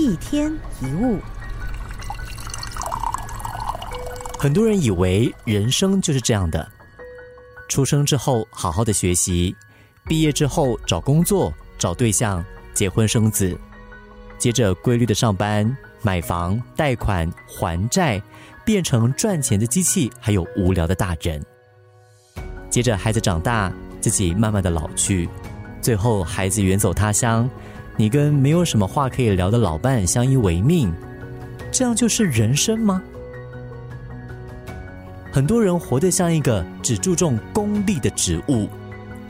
一天一物，很多人以为人生就是这样的：出生之后好好的学习，毕业之后找工作、找对象、结婚生子，接着规律的上班、买房、贷款、还债，变成赚钱的机器，还有无聊的大人。接着孩子长大，自己慢慢的老去，最后孩子远走他乡。你跟没有什么话可以聊的老伴相依为命，这样就是人生吗？很多人活得像一个只注重功利的植物，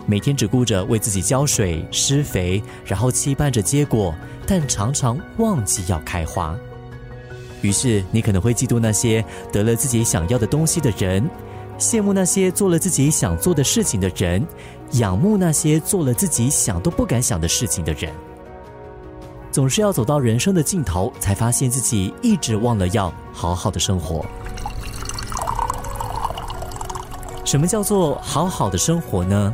每天只顾着为自己浇水施肥，然后期盼着结果，但常常忘记要开花。于是你可能会嫉妒那些得了自己想要的东西的人，羡慕那些做了自己想做的事情的人，仰慕那些做了自己想都不敢想的事情的人。总是要走到人生的尽头，才发现自己一直忘了要好好的生活。什么叫做好好的生活呢？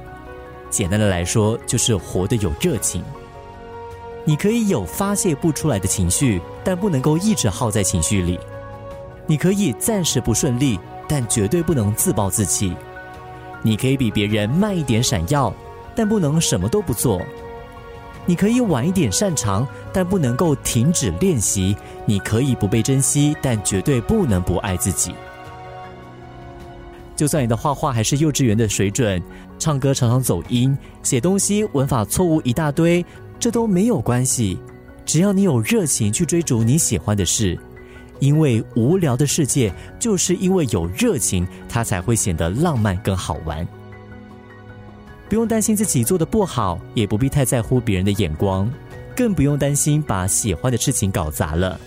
简单的来说，就是活得有热情。你可以有发泄不出来的情绪，但不能够一直耗在情绪里。你可以暂时不顺利，但绝对不能自暴自弃。你可以比别人慢一点闪耀，但不能什么都不做。你可以晚一点擅长，但不能够停止练习。你可以不被珍惜，但绝对不能不爱自己。就算你的画画还是幼稚园的水准，唱歌常常走音，写东西文法错误一大堆，这都没有关系。只要你有热情去追逐你喜欢的事，因为无聊的世界就是因为有热情，它才会显得浪漫更好玩。不用担心自己做的不好，也不必太在乎别人的眼光，更不用担心把喜欢的事情搞砸了。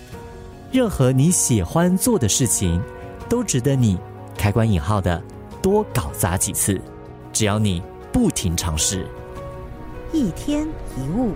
任何你喜欢做的事情，都值得你开关引号的多搞砸几次，只要你不停尝试。一天一物。